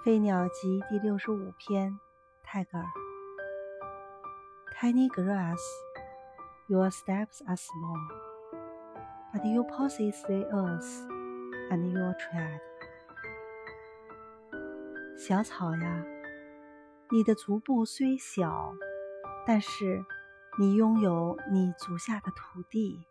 《飞鸟集》第六十五篇，泰戈尔。Tiny grass, your steps are small, but you possess the earth and your tread. 小草呀，你的足步虽小，但是你拥有你足下的土地。